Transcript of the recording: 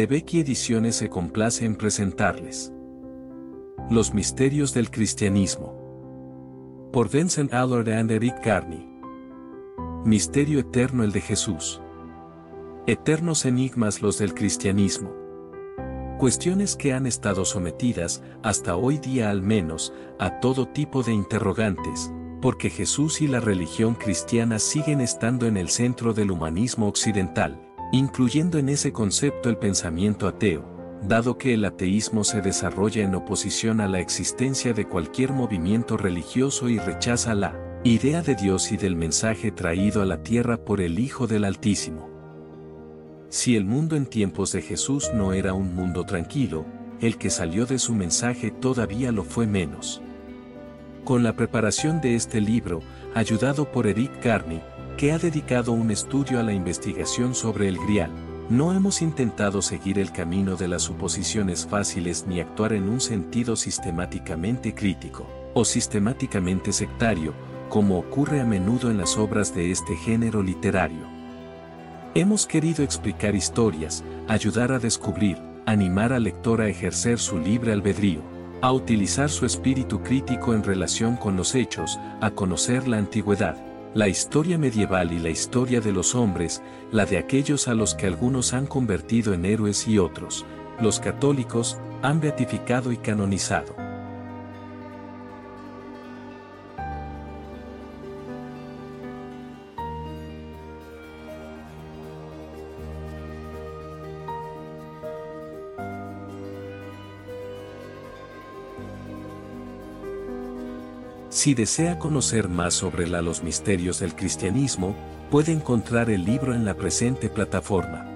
de Becky Ediciones se complace en presentarles. Los misterios del cristianismo. Por Vincent Allard and Eric Carney. Misterio eterno el de Jesús. Eternos enigmas los del cristianismo. Cuestiones que han estado sometidas, hasta hoy día al menos, a todo tipo de interrogantes, porque Jesús y la religión cristiana siguen estando en el centro del humanismo occidental, incluyendo en ese concepto el pensamiento ateo, dado que el ateísmo se desarrolla en oposición a la existencia de cualquier movimiento religioso y rechaza la idea de Dios y del mensaje traído a la tierra por el Hijo del Altísimo. Si el mundo en tiempos de Jesús no era un mundo tranquilo, el que salió de su mensaje todavía lo fue menos. Con la preparación de este libro, ayudado por Eric Carney, que ha dedicado un estudio a la investigación sobre el grial, no hemos intentado seguir el camino de las suposiciones fáciles ni actuar en un sentido sistemáticamente crítico, o sistemáticamente sectario, como ocurre a menudo en las obras de este género literario. Hemos querido explicar historias, ayudar a descubrir, animar al lector a ejercer su libre albedrío, a utilizar su espíritu crítico en relación con los hechos, a conocer la antigüedad, la historia medieval y la historia de los hombres, la de aquellos a los que algunos han convertido en héroes y otros, los católicos, han beatificado y canonizado. Si desea conocer más sobre la, los misterios del cristianismo, puede encontrar el libro en la presente plataforma.